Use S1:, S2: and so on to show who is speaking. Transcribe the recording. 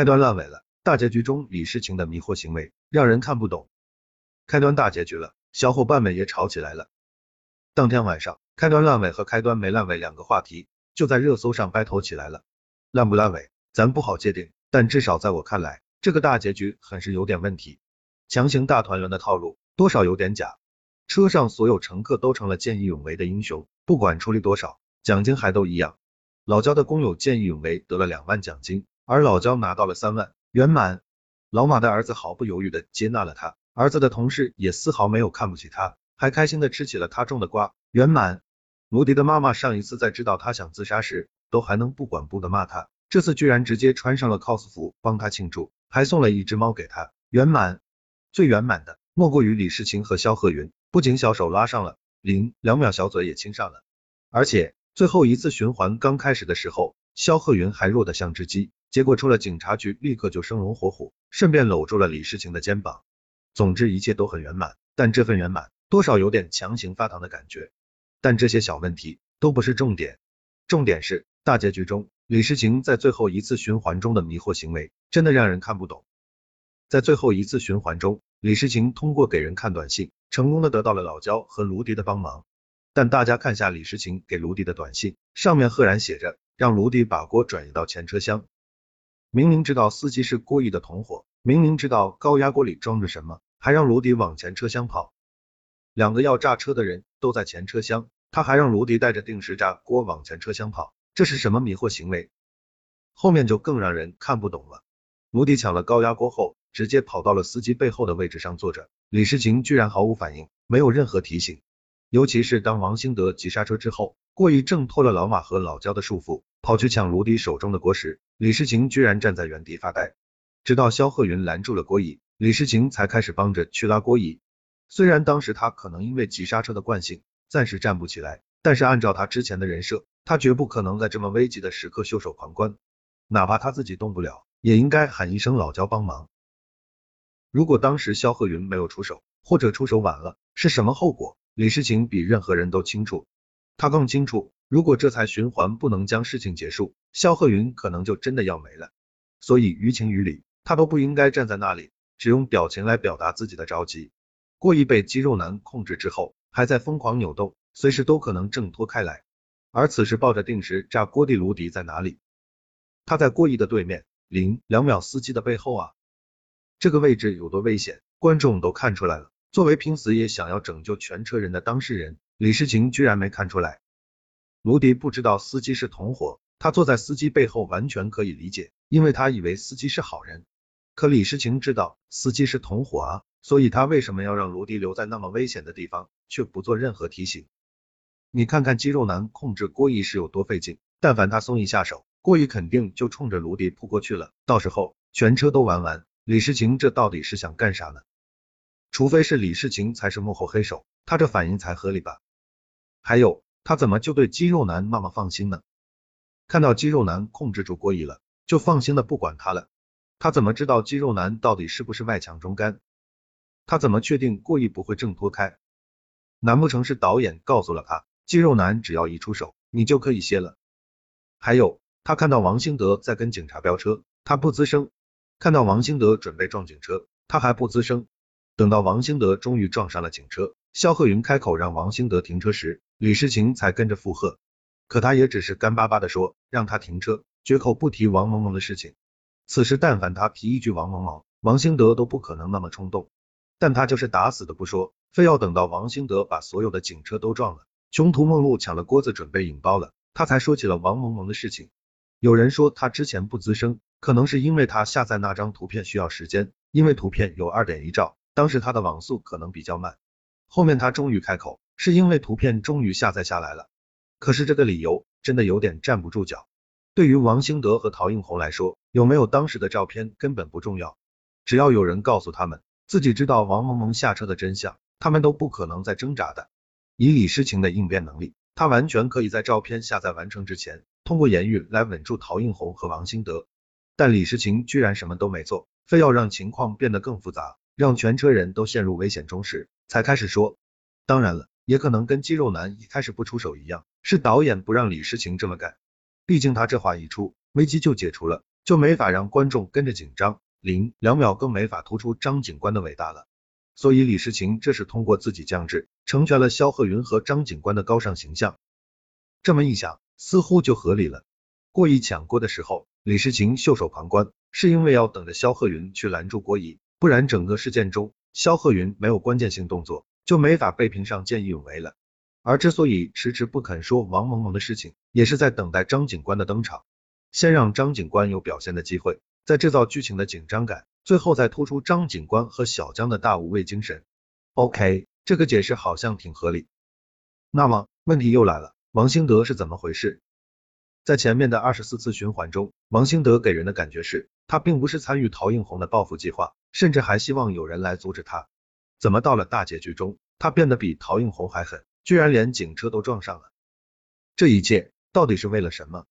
S1: 开端烂尾了，大结局中李诗情的迷惑行为让人看不懂。开端大结局了，小伙伴们也吵起来了。当天晚上，开端烂尾和开端没烂尾两个话题就在热搜上掰头起来了。烂不烂尾，咱不好界定，但至少在我看来，这个大结局很是有点问题。强行大团圆的套路多少有点假。车上所有乘客都成了见义勇为的英雄，不管出力多少，奖金还都一样。老焦的工友见义勇为得了两万奖金，而老焦拿到了三万，圆满。老马的儿子毫不犹豫的接纳了他，儿子的同事也丝毫没有看不起他，还开心的吃起了他种的瓜，圆满。卢迪的妈妈上一次在知道他想自杀时，都还能不管不的骂他，这次居然直接穿上了 cos 服帮他庆祝，还送了一只猫给他，圆满。最圆满的莫过于李世情和肖鹤云。不仅小手拉上了，零两秒小嘴也亲上了，而且最后一次循环刚开始的时候，肖鹤云还弱得像只鸡，结果出了警察局立刻就生龙活虎，顺便搂住了李世情的肩膀。总之一切都很圆满，但这份圆满多少有点强行发糖的感觉。但这些小问题都不是重点，重点是大结局中李世情在最后一次循环中的迷惑行为，真的让人看不懂。在最后一次循环中，李世情通过给人看短信。成功的得到了老焦和卢迪的帮忙，但大家看下李诗情给卢迪的短信，上面赫然写着让卢迪把锅转移到前车厢。明明知道司机是郭毅的同伙，明明知道高压锅里装着什么，还让卢迪往前车厢跑。两个要炸车的人都在前车厢，他还让卢迪带着定时炸锅往前车厢跑，这是什么迷惑行为？后面就更让人看不懂了。卢迪抢了高压锅后，直接跑到了司机背后的位置上坐着。李诗情居然毫无反应，没有任何提醒。尤其是当王兴德急刹车之后，过于挣脱了老马和老焦的束缚，跑去抢卢迪手中的锅时，李诗情居然站在原地发呆。直到肖鹤云拦住了郭毅，李诗情才开始帮着去拉郭毅。虽然当时他可能因为急刹车的惯性暂时站不起来，但是按照他之前的人设，他绝不可能在这么危急的时刻袖手旁观。哪怕他自己动不了，也应该喊一声老焦帮忙。如果当时肖鹤云没有出手，或者出手晚了，是什么后果？李诗情比任何人都清楚，他更清楚，如果这才循环不能将事情结束，肖鹤云可能就真的要没了。所以于情于理，他都不应该站在那里，只用表情来表达自己的着急。过意被肌肉男控制之后，还在疯狂扭动，随时都可能挣脱开来。而此时抱着定时炸锅的卢迪在哪里？他在过毅的对面，零两秒司机的背后啊。这个位置有多危险，观众都看出来了。作为拼死也想要拯救全车人的当事人，李诗情居然没看出来。卢迪不知道司机是同伙，他坐在司机背后完全可以理解，因为他以为司机是好人。可李诗情知道司机是同伙啊，所以他为什么要让卢迪留在那么危险的地方，却不做任何提醒？你看看肌肉男控制郭毅是有多费劲，但凡他松一下手，郭毅肯定就冲着卢迪扑过去了，到时候全车都玩完。李世情这到底是想干啥呢？除非是李世情才是幕后黑手，他这反应才合理吧？还有，他怎么就对肌肉男那么放心呢？看到肌肉男控制住郭毅了，就放心的不管他了。他怎么知道肌肉男到底是不是外强中干？他怎么确定郭毅不会挣脱开？难不成是导演告诉了他，肌肉男只要一出手，你就可以歇了？还有，他看到王兴德在跟警察飙车，他不吱声。看到王兴德准备撞警车，他还不吱声。等到王兴德终于撞上了警车，肖鹤云开口让王兴德停车时，李诗情才跟着附和。可他也只是干巴巴的说让他停车，绝口不提王萌萌的事情。此时但凡他提一句王萌萌，王兴德都不可能那么冲动。但他就是打死的不说，非要等到王兴德把所有的警车都撞了，穷途末路抢了锅子准备引爆了，他才说起了王萌萌的事情。有人说他之前不吱声。可能是因为他下载那张图片需要时间，因为图片有二点一兆，当时他的网速可能比较慢。后面他终于开口，是因为图片终于下载下来了。可是这个理由真的有点站不住脚。对于王兴德和陶映红来说，有没有当时的照片根本不重要，只要有人告诉他们自己知道王萌萌下车的真相，他们都不可能再挣扎的。以李诗情的应变能力，他完全可以在照片下载完成之前，通过言语来稳住陶映红和王兴德。但李诗情居然什么都没做，非要让情况变得更复杂，让全车人都陷入危险中时，才开始说。当然了，也可能跟肌肉男一开始不出手一样，是导演不让李诗情这么干。毕竟他这话一出，危机就解除了，就没法让观众跟着紧张，零两秒更没法突出张警官的伟大了。所以李世情这是通过自己降智，成全了肖鹤云和张警官的高尚形象。这么一想，似乎就合理了。郭仪抢锅的时候，李世情袖手旁观，是因为要等着肖鹤云去拦住郭仪，不然整个事件中萧鹤云没有关键性动作，就没法被评上见义勇为了。而之所以迟迟不肯说王萌萌的事情，也是在等待张警官的登场，先让张警官有表现的机会，再制造剧情的紧张感。最后再突出张警官和小江的大无畏精神。OK，这个解释好像挺合理。那么问题又来了，王兴德是怎么回事？在前面的二十四次循环中，王兴德给人的感觉是，他并不是参与陶映红的报复计划，甚至还希望有人来阻止他。怎么到了大结局中，他变得比陶映红还狠，居然连警车都撞上了？这一切到底是为了什么？